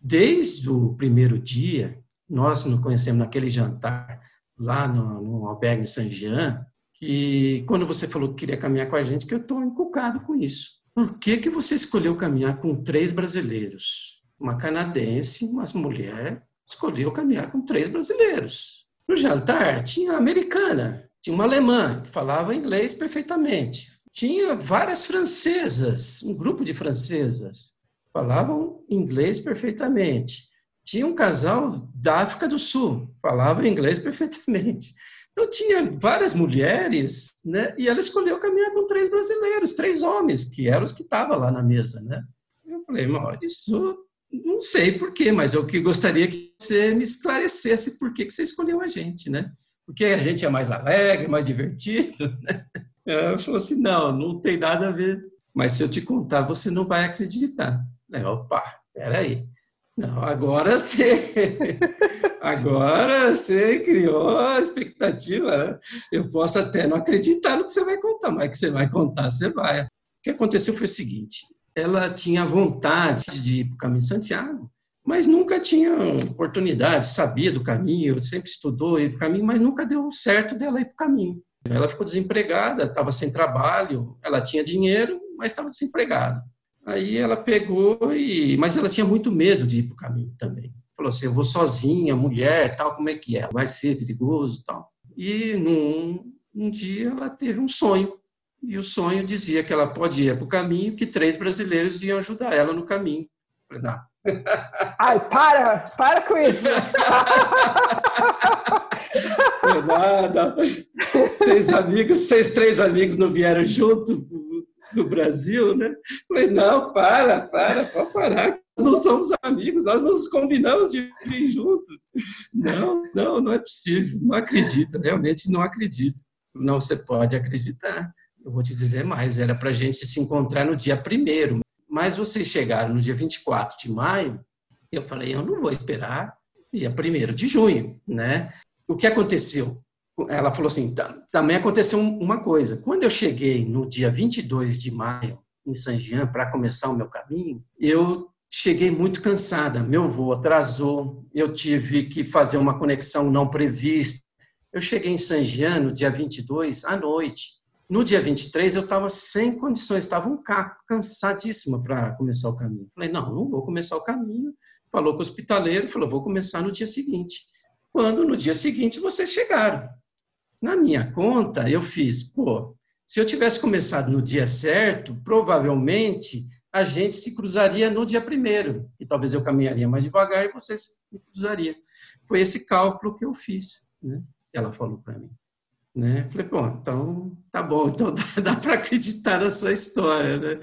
desde o primeiro dia nós nos conhecemos naquele jantar lá no, no albergue em Saint Jean, que quando você falou que queria caminhar com a gente, que eu estou encucado com isso. Por que, que você escolheu caminhar com três brasileiros? Uma canadense, uma mulher, escolheu caminhar com três brasileiros. No jantar tinha a americana, tinha uma alemã que falava inglês perfeitamente. Tinha várias francesas, um grupo de francesas, falavam inglês perfeitamente tinha um casal da África do Sul, falava inglês perfeitamente. Então tinha várias mulheres, né? E ela escolheu caminhar com três brasileiros, três homens, que eram os que estavam lá na mesa, né? Eu falei, isso não sei por quê, mas eu que gostaria que você me esclarecesse por que, você escolheu a gente, né? Porque a gente é mais alegre, mais divertido, né? Ela falou assim, não, não tem nada a ver. Mas se eu te contar, você não vai acreditar. Eu, opa, peraí. Não, agora você, agora você criou a expectativa. Né? Eu posso até não acreditar no que você vai contar, mas que você vai contar, você vai. O que aconteceu foi o seguinte: ela tinha vontade de ir para o caminho de Santiago, mas nunca tinha oportunidade, sabia do caminho, sempre estudou ir para o caminho, mas nunca deu certo dela ir para o caminho. Ela ficou desempregada, estava sem trabalho, ela tinha dinheiro, mas estava desempregada. Aí ela pegou e. Mas ela tinha muito medo de ir para o caminho também. Falou assim: eu vou sozinha, mulher, tal, como é que é? Vai ser perigoso tal. E num um dia ela teve um sonho. E o sonho dizia que ela pode ir para o caminho, que três brasileiros iam ajudar ela no caminho. Falei, não. Ai, para! Para com isso! Nada. Seis amigos, seis, três amigos não vieram junto do Brasil, né? Falei, não, para, para, pode parar. Nós não somos amigos, nós nos combinamos de vir junto. Não, não, não é possível, não acredito, realmente não acredito. Não, você pode acreditar. Eu vou te dizer mais, era para a gente se encontrar no dia primeiro, mas vocês chegaram no dia 24 de maio, eu falei, eu não vou esperar dia primeiro de junho, né? O que aconteceu? Ela falou assim: também aconteceu uma coisa. Quando eu cheguei no dia 22 de maio em San Jean para começar o meu caminho, eu cheguei muito cansada. Meu voo atrasou, eu tive que fazer uma conexão não prevista. Eu cheguei em San Jean no dia 22 à noite. No dia 23 eu estava sem condições, estava um caco, cansadíssima para começar o caminho. Falei, não, não vou começar o caminho. Falou com o hospitaleiro, falou, vou começar no dia seguinte. Quando no dia seguinte vocês chegaram. Na minha conta, eu fiz, pô, se eu tivesse começado no dia certo, provavelmente a gente se cruzaria no dia primeiro, e talvez eu caminharia mais devagar e vocês me cruzariam. Foi esse cálculo que eu fiz, né? Ela falou para mim. Né? Falei, bom, então tá bom, então dá, dá para acreditar na sua história, né?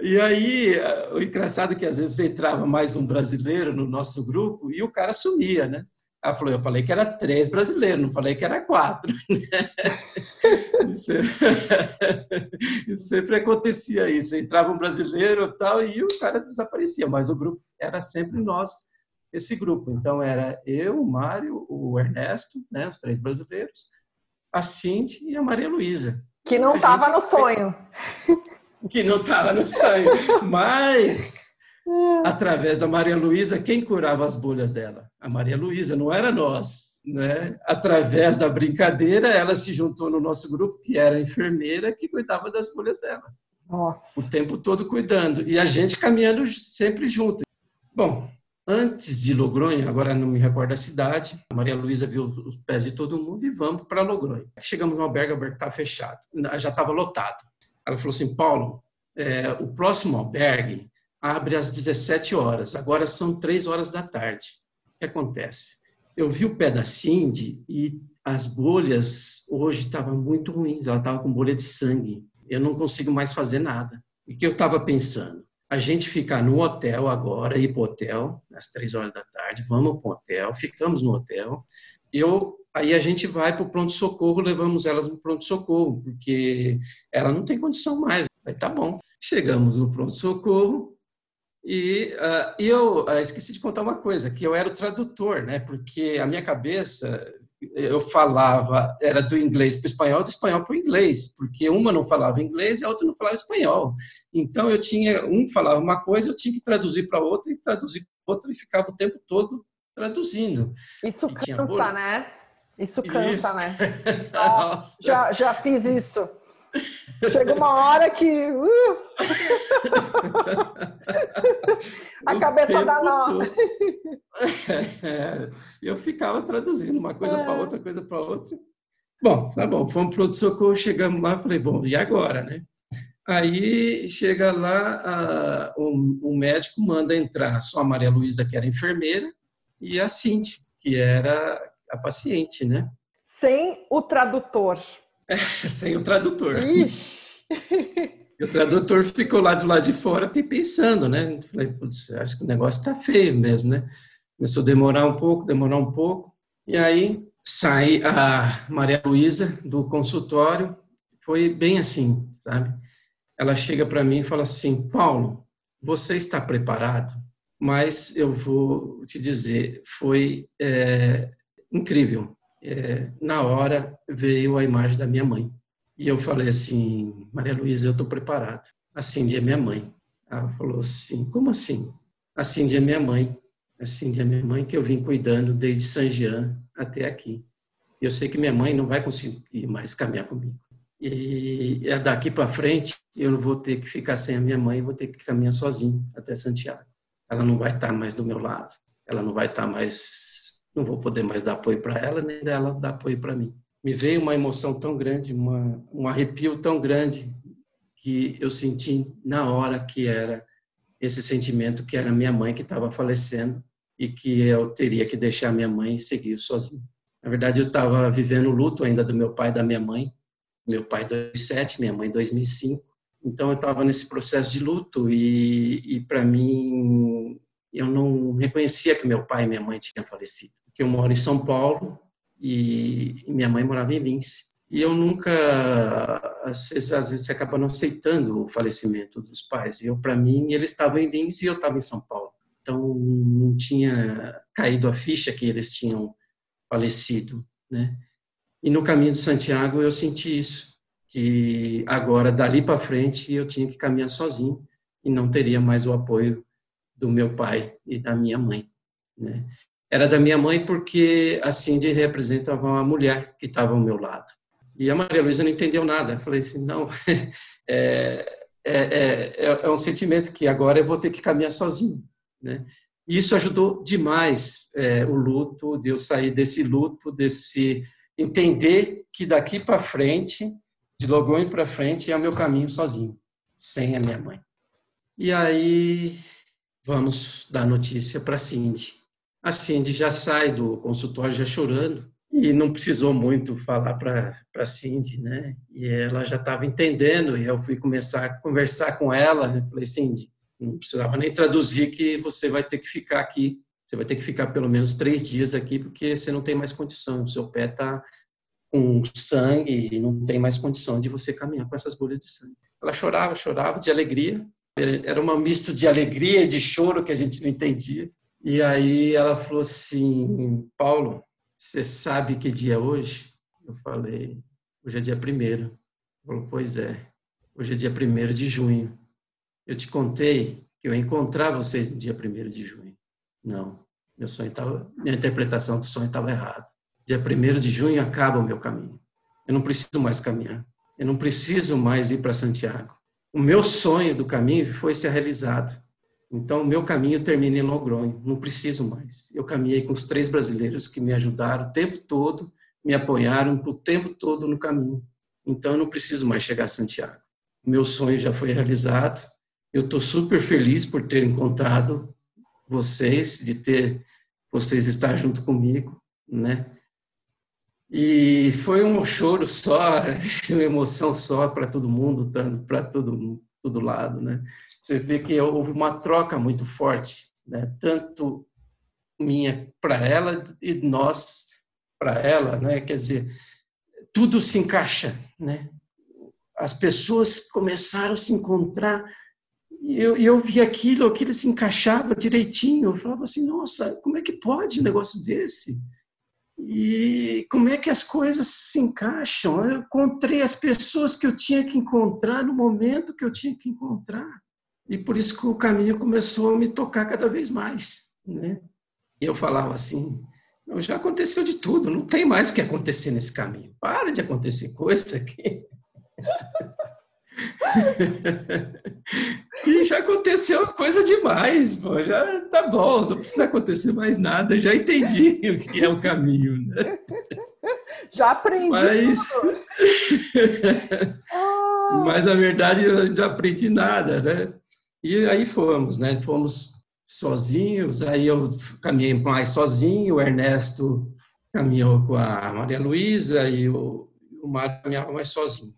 E aí, o engraçado é que às vezes entrava mais um brasileiro no nosso grupo e o cara sumia, né? Ela falou, eu falei que era três brasileiros, não falei que era quatro. isso, isso sempre acontecia isso. Entrava um brasileiro tal, e o cara desaparecia, mas o grupo era sempre nós, esse grupo. Então era eu, o Mário, o Ernesto, né, os três brasileiros, a Cindy e a Maria Luísa. Que não estava no sonho. Que não estava no sonho. Mas através da Maria Luísa, quem curava as bolhas dela? A Maria Luísa, não era nós. Né? Através da brincadeira, ela se juntou no nosso grupo, que era a enfermeira que cuidava das bolhas dela. Nossa. O tempo todo cuidando. E a gente caminhando sempre junto. Bom, antes de Logronha, agora não me recordo a cidade, a Maria Luísa viu os pés de todo mundo e vamos para Logronha. Chegamos no albergue, o albergue estava fechado, já estava lotado. Ela falou assim, Paulo, é, o próximo albergue abre às 17 horas, agora são 3 horas da tarde. O que acontece? Eu vi o pé da Cindy e as bolhas hoje estavam muito ruins, ela estava com bolha de sangue. Eu não consigo mais fazer nada. E que eu estava pensando? A gente ficar no hotel agora, ir para o hotel, às três horas da tarde, vamos para o hotel, ficamos no hotel. Eu, aí a gente vai para o pronto-socorro, levamos elas no pronto-socorro, porque ela não tem condição mais. Aí tá bom. Chegamos no pronto-socorro, e uh, eu uh, esqueci de contar uma coisa, que eu era o tradutor, né? Porque a minha cabeça, eu falava, era do inglês para o espanhol, do espanhol para o inglês, porque uma não falava inglês e a outra não falava espanhol. Então eu tinha, um falava uma coisa, eu tinha que traduzir para outra e traduzir para outra e ficava o tempo todo traduzindo. Isso cansa, né? Isso cansa, isso. né? Nossa, já, já fiz isso. Chega uma hora que. Uh, a cabeça dá nó. É, eu ficava traduzindo uma coisa é. para outra, coisa para outra. Bom, tá bom, fomos para o socorro, chegamos lá, falei, bom, e agora, né? Aí chega lá, a, um, um, médico manda entrar só a Maria Luísa, que era enfermeira, e a Cinti, que era a paciente, né? Sem o tradutor. Sem o tradutor. E o tradutor ficou lá do lado de fora pensando, né? Falei, putz, acho que o negócio está feio mesmo, né? Começou a demorar um pouco, demorar um pouco. E aí sai a Maria Luísa do consultório. Foi bem assim, sabe? Ela chega para mim e fala assim: Paulo, você está preparado? Mas eu vou te dizer, foi é, incrível é, na hora veio a imagem da minha mãe. E eu falei assim, Maria Luísa, eu estou preparado. A minha mãe. Ela falou assim, como assim? A minha mãe. A minha mãe que eu vim cuidando desde San Jean até aqui. Eu sei que minha mãe não vai conseguir mais caminhar comigo. E daqui para frente eu não vou ter que ficar sem a minha mãe, vou ter que caminhar sozinho até Santiago. Ela não vai estar mais do meu lado. Ela não vai estar mais não vou poder mais dar apoio para ela, nem dela dar apoio para mim. Me veio uma emoção tão grande, uma, um arrepio tão grande, que eu senti na hora que era esse sentimento que era minha mãe que estava falecendo e que eu teria que deixar minha mãe seguir sozinho. Na verdade, eu estava vivendo o luto ainda do meu pai e da minha mãe. Meu pai 2007, minha mãe 2005. Então eu estava nesse processo de luto e, e para mim eu não reconhecia que meu pai e minha mãe tinham falecido que eu moro em São Paulo e minha mãe morava em Lins. E eu nunca, às vezes, às vezes você acaba não aceitando o falecimento dos pais. Eu, para mim, eles estavam em Lins e eu estava em São Paulo. Então, não tinha caído a ficha que eles tinham falecido, né? E no caminho de Santiago eu senti isso, que agora, dali para frente, eu tinha que caminhar sozinho e não teria mais o apoio do meu pai e da minha mãe. Né? Era da minha mãe porque a Cindy representava uma mulher que estava ao meu lado. E a Maria Luísa não entendeu nada. Eu falei assim, não, é, é, é, é, um sentimento que agora eu vou ter que caminhar sozinho. Né? E isso ajudou demais é, o luto, de eu sair desse luto, desse entender que daqui para frente de Logronho para frente é o meu caminho sozinho, sem a minha mãe. E aí vamos dar notícia para Cindy. A Cindy já sai do consultório já chorando e não precisou muito falar para Cindy, né? E ela já estava entendendo e eu fui começar a conversar com ela. Né? Falei, Cindy, não precisava nem traduzir que você vai ter que ficar aqui. Você vai ter que ficar pelo menos três dias aqui porque você não tem mais condição. O seu pé está com sangue e não tem mais condição de você caminhar com essas bolhas de sangue. Ela chorava, chorava de alegria. Era um misto de alegria e de choro que a gente não entendia. E aí ela falou assim, Paulo, você sabe que dia é hoje? Eu falei, hoje é dia primeiro. Falou, pois é, hoje é dia primeiro de junho. Eu te contei que eu ia encontrar vocês no dia primeiro de junho. Não, meu sonho tava, minha interpretação do sonho estava errada. Dia 1 de junho acaba o meu caminho. Eu não preciso mais caminhar. Eu não preciso mais ir para Santiago. O meu sonho do caminho foi ser realizado. Então, meu caminho termina em Logronho. Não preciso mais. Eu caminhei com os três brasileiros que me ajudaram o tempo todo, me apoiaram o tempo todo no caminho. Então, eu não preciso mais chegar a Santiago. Meu sonho já foi realizado. Eu estou super feliz por ter encontrado vocês, de ter vocês estar junto comigo, né? E foi um choro só, uma emoção só para todo mundo, para todo, todo lado, né? Você vê que houve uma troca muito forte, né? Tanto minha para ela e nós para ela, né? Quer dizer, tudo se encaixa, né? As pessoas começaram a se encontrar e eu, eu vi aquilo, aquilo se encaixava direitinho. Eu falava assim, nossa, como é que pode um negócio desse? E como é que as coisas se encaixam? Eu encontrei as pessoas que eu tinha que encontrar no momento que eu tinha que encontrar. E por isso que o caminho começou a me tocar cada vez mais. Né? E eu falava assim: já aconteceu de tudo, não tem mais o que acontecer nesse caminho. Para de acontecer coisa aqui. e já aconteceu coisa demais, pô. Já tá bom, não precisa acontecer mais nada. Já entendi o que é o caminho, né? Já aprendi. Mas, mas na verdade eu não aprendi nada, né? E aí fomos, né? Fomos sozinhos. Aí eu caminhei mais sozinho. O Ernesto caminhou com a Maria Luísa e o, o Mário caminhava mais sozinho.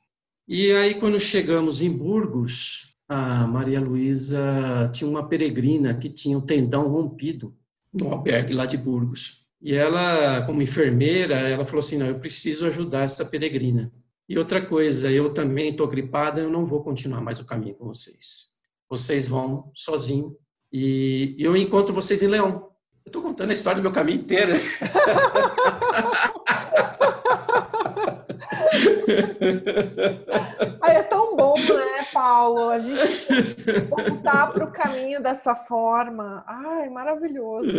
E aí, quando chegamos em Burgos, a Maria Luísa tinha uma peregrina que tinha o tendão rompido no albergue lá de Burgos. E ela, como enfermeira, ela falou assim, não, eu preciso ajudar essa peregrina. E outra coisa, eu também estou gripada, eu não vou continuar mais o caminho com vocês. Vocês vão sozinho e eu encontro vocês em Leão. Eu estou contando a história do meu caminho inteiro. Ai, é tão bom, né, Paulo? A gente voltar para o caminho dessa forma. Ai, maravilhoso.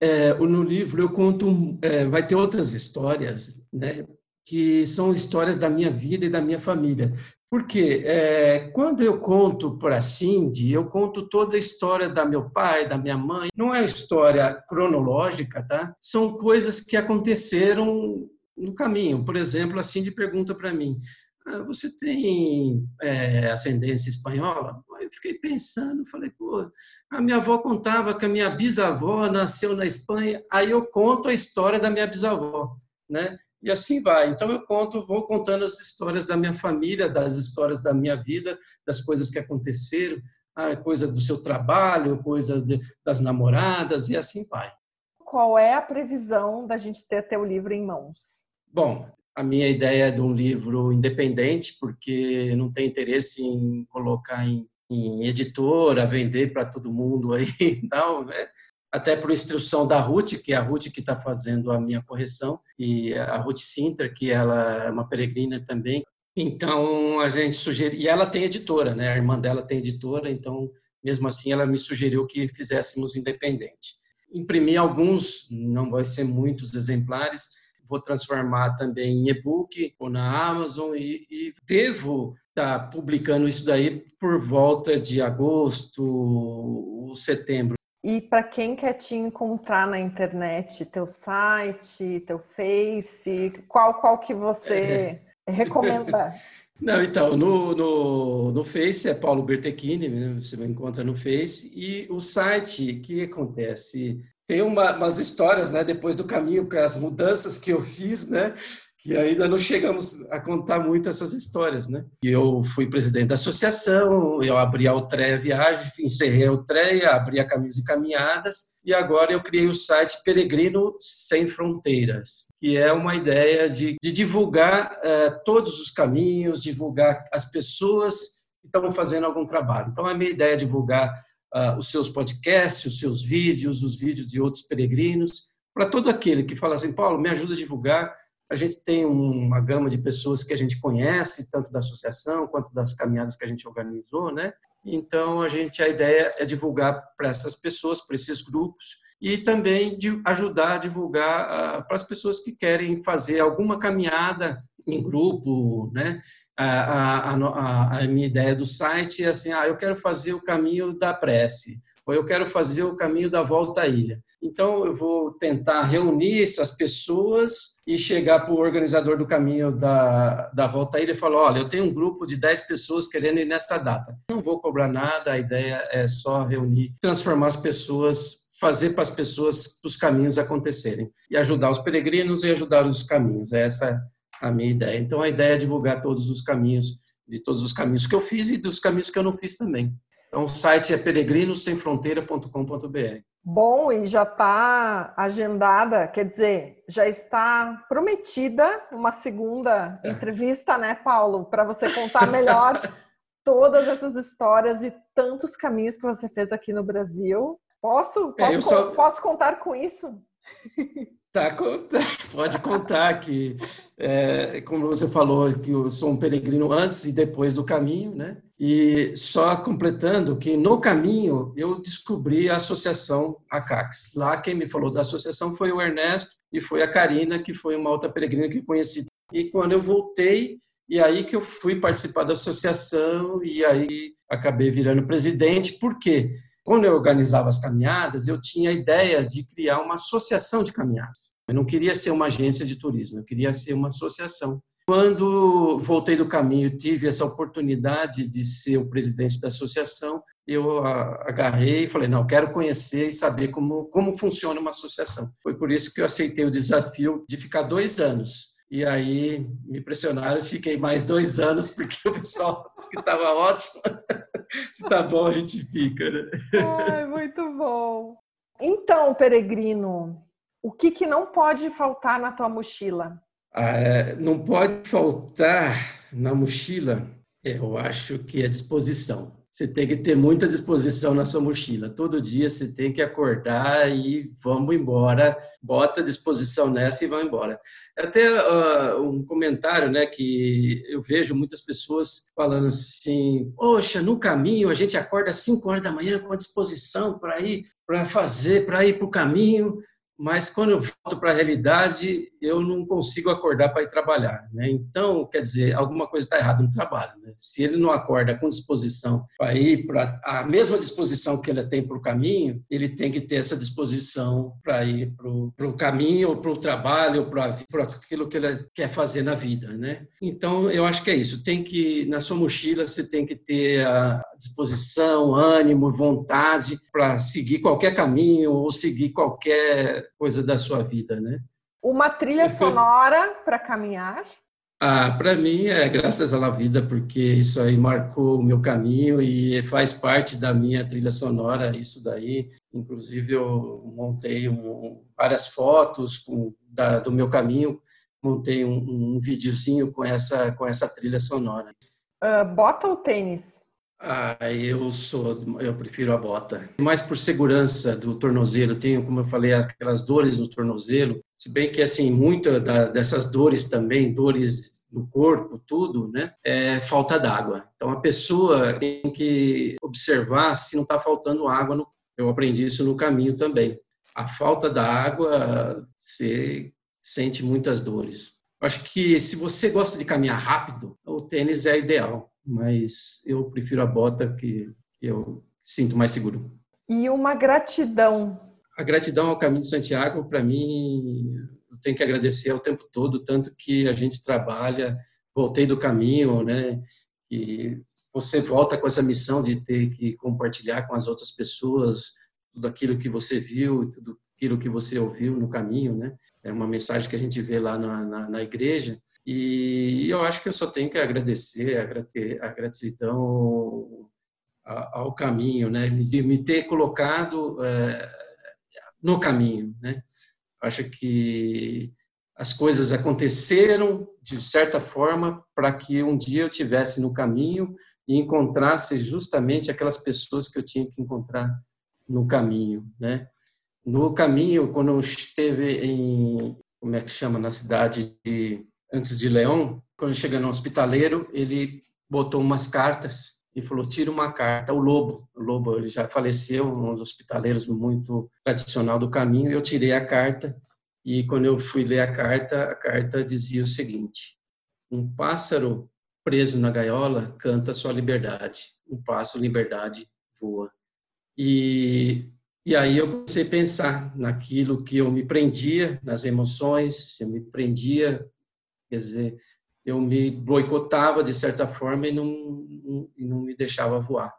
É, no livro eu conto, é, vai ter outras histórias, né, que são histórias da minha vida e da minha família. Porque é, quando eu conto para Cindy, eu conto toda a história da meu pai, da minha mãe. Não é história cronológica, tá? São coisas que aconteceram no caminho. Por exemplo, a Cindy pergunta para mim: ah, você tem é, ascendência espanhola? Eu fiquei pensando, falei, pô, a minha avó contava que a minha bisavó nasceu na Espanha, aí eu conto a história da minha bisavó, né? E assim vai. Então eu conto, vou contando as histórias da minha família, das histórias da minha vida, das coisas que aconteceram, coisa do seu trabalho, coisa de, das namoradas e assim vai. Qual é a previsão da gente ter teu livro em mãos? Bom, a minha ideia é de um livro independente, porque não tem interesse em colocar em, em editora, vender para todo mundo aí tal, né? Até por instrução da Ruth, que é a Ruth que está fazendo a minha correção, e a Ruth Sinter, que ela é uma peregrina também, Então a gente sugeriu, e ela tem editora, né? A irmã dela tem editora, então mesmo assim ela me sugeriu que fizéssemos independente. Imprimi alguns, não vai ser muitos exemplares, vou transformar também em e-book ou na Amazon e, e devo estar tá publicando isso daí por volta de agosto ou setembro. E para quem quer te encontrar na internet, teu site, teu Face, qual qual que você é. recomenda? Não, então, no, no, no Face é Paulo Bertechini, né? você me encontra no Face, e o site, que acontece? Tem uma, umas histórias, né, depois do caminho, com as mudanças que eu fiz, né, que ainda não chegamos a contar muito essas histórias, né? Eu fui presidente da associação, eu abri a Utreia Viagem, encerrei a Utreia, abri a Caminhos e Caminhadas, e agora eu criei o site Peregrino Sem Fronteiras, que é uma ideia de, de divulgar eh, todos os caminhos, divulgar as pessoas que estão fazendo algum trabalho. Então, a minha ideia é divulgar uh, os seus podcasts, os seus vídeos, os vídeos de outros peregrinos, para todo aquele que fala assim, Paulo, me ajuda a divulgar. A gente tem uma gama de pessoas que a gente conhece, tanto da associação quanto das caminhadas que a gente organizou, né? Então, a gente a ideia é divulgar para essas pessoas, para esses grupos, e também de ajudar a divulgar uh, para as pessoas que querem fazer alguma caminhada em grupo, né? A, a, a, a, minha ideia do site é assim, ah, eu quero fazer o caminho da prece, ou eu quero fazer o caminho da volta à ilha. Então, eu vou tentar reunir essas pessoas e chegar para o organizador do caminho da, da volta à ilha e falar, olha, eu tenho um grupo de 10 pessoas querendo ir nessa data. Não vou cobrar nada, a ideia é só reunir, transformar as pessoas fazer para as pessoas os caminhos acontecerem e ajudar os peregrinos e ajudar os caminhos. É essa a minha ideia. Então, a ideia é divulgar todos os caminhos, de todos os caminhos que eu fiz e dos caminhos que eu não fiz também. Então, o site é peregrinosemfronteira.com.br. Bom, e já está agendada, quer dizer, já está prometida uma segunda é. entrevista, né, Paulo, para você contar melhor todas essas histórias e tantos caminhos que você fez aqui no Brasil. Posso, é, posso, é, só... posso contar com isso? Tá, pode contar que, é, como você falou, que eu sou um peregrino antes e depois do caminho, né? E só completando que no caminho eu descobri a associação ACAX. Lá quem me falou da associação foi o Ernesto e foi a Karina, que foi uma outra peregrina que conheci. E quando eu voltei, e aí que eu fui participar da associação e aí acabei virando presidente. Por quê? Quando eu organizava as caminhadas, eu tinha a ideia de criar uma associação de caminhadas. Eu não queria ser uma agência de turismo, eu queria ser uma associação. Quando voltei do caminho, tive essa oportunidade de ser o presidente da associação, eu agarrei e falei, não, quero conhecer e saber como, como funciona uma associação. Foi por isso que eu aceitei o desafio de ficar dois anos e aí me pressionaram, fiquei mais dois anos, porque o pessoal disse que estava ótimo. Se tá bom, a gente fica, né? Ai, muito bom. Então, peregrino, o que, que não pode faltar na tua mochila? Ah, é, não pode faltar na mochila, eu acho que é disposição você tem que ter muita disposição na sua mochila. Todo dia você tem que acordar e vamos embora, bota disposição nessa e vamos embora. Até uh, um comentário, né, que eu vejo muitas pessoas falando assim: "Poxa, no caminho a gente acorda às 5 horas da manhã com disposição para ir para fazer, para ir para o caminho, mas quando eu volto para a realidade, eu não consigo acordar para ir trabalhar. Né? Então, quer dizer, alguma coisa está errada no trabalho. Né? Se ele não acorda com disposição para ir para a mesma disposição que ele tem para o caminho, ele tem que ter essa disposição para ir para o caminho, ou para o trabalho, ou para aquilo que ele quer fazer na vida. Né? Então, eu acho que é isso. Tem que, na sua mochila, você tem que ter a disposição, ânimo, vontade para seguir qualquer caminho ou seguir qualquer coisa da sua vida, né? Uma trilha sonora para caminhar? Ah, para mim é graças à vida, porque isso aí marcou o meu caminho e faz parte da minha trilha sonora, isso daí. Inclusive, eu montei um, várias fotos com, da, do meu caminho, montei um, um videozinho com essa, com essa trilha sonora. Uh, bota ou tênis? Ah, eu sou, eu prefiro a bota. Mais por segurança do tornozelo, tenho, como eu falei, aquelas dores no tornozelo. Se bem que assim, muitas dessas dores também, dores no corpo, tudo, né, é falta d'água. Então a pessoa tem que observar se não está faltando água. No... Eu aprendi isso no caminho também. A falta da água, você sente muitas dores. Acho que se você gosta de caminhar rápido, o tênis é ideal mas eu prefiro a bota que eu sinto mais seguro. E uma gratidão. A gratidão ao Caminho de Santiago, para mim, eu tenho que agradecer o tempo todo, tanto que a gente trabalha, voltei do caminho, né? E você volta com essa missão de ter que compartilhar com as outras pessoas tudo aquilo que você viu e tudo aquilo que você ouviu no caminho, né? É uma mensagem que a gente vê lá na, na, na igreja e eu acho que eu só tenho que agradecer a gratidão ao caminho, né? De me ter colocado é, no caminho, né? Acho que as coisas aconteceram de certa forma para que um dia eu tivesse no caminho e encontrasse justamente aquelas pessoas que eu tinha que encontrar no caminho, né? No caminho, quando eu esteve em como é que chama na cidade de antes de Leão, quando chega no hospitaleiro, ele botou umas cartas e falou: tira uma carta. O Lobo, o Lobo ele já faleceu, um dos hospitaleiros muito tradicional do caminho. Eu tirei a carta e quando eu fui ler a carta, a carta dizia o seguinte: um pássaro preso na gaiola canta sua liberdade, um pássaro liberdade voa. E e aí eu comecei a pensar naquilo que eu me prendia, nas emoções, eu me prendia Quer dizer, eu me boicotava de certa forma e não, não, não me deixava voar.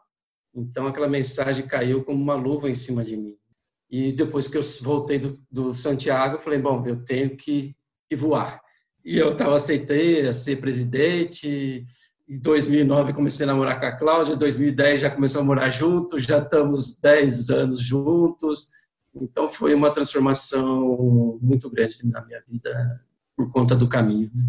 Então aquela mensagem caiu como uma luva em cima de mim. E depois que eu voltei do, do Santiago, eu falei, bom, eu tenho que, que voar. E eu estava aceitei a ser presidente. Em 2009 comecei a namorar com a Cláudia. Em 2010 já começamos a morar juntos. Já estamos 10 anos juntos. Então foi uma transformação muito grande na minha vida por conta do caminho. Né?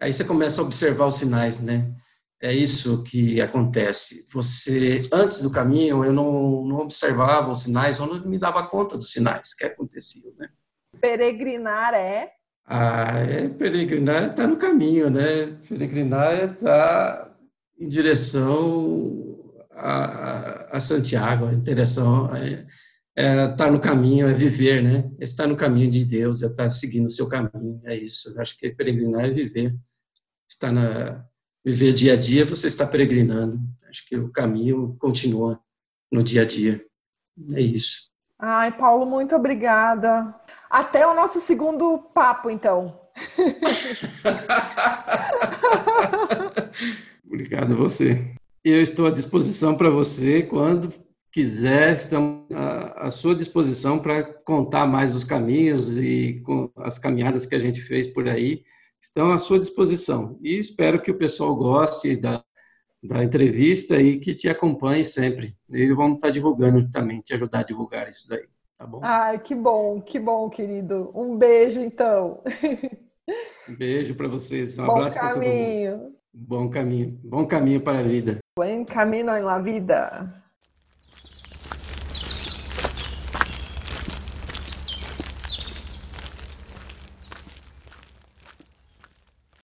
Aí você começa a observar os sinais, né? É isso que acontece. Você, antes do caminho, eu não, não observava os sinais, ou não me dava conta dos sinais que aconteciam, né? Peregrinar é? Ah, é, peregrinar é estar no caminho, né? Peregrinar é estar em direção a, a Santiago, em direção é, é estar tá no caminho, é viver, né? Estar no caminho de Deus, é estar seguindo o seu caminho, é isso. Eu acho que peregrinar é viver. Estar na viver dia a dia, você está peregrinando. Acho que o caminho continua no dia a dia. É isso. Ai, Paulo, muito obrigada. Até o nosso segundo papo, então. Obrigado a você. Eu estou à disposição para você quando quiser, estamos à sua disposição para contar mais os caminhos e as caminhadas que a gente fez por aí, estão à sua disposição. E espero que o pessoal goste da, da entrevista e que te acompanhe sempre. E vamos estar divulgando também, te ajudar a divulgar isso daí, tá bom? Ai, que bom, que bom, querido. Um beijo, então. Um beijo para vocês. Um bom abraço para todo mundo. Bom caminho. Bom caminho para a vida. Bom caminho na vida.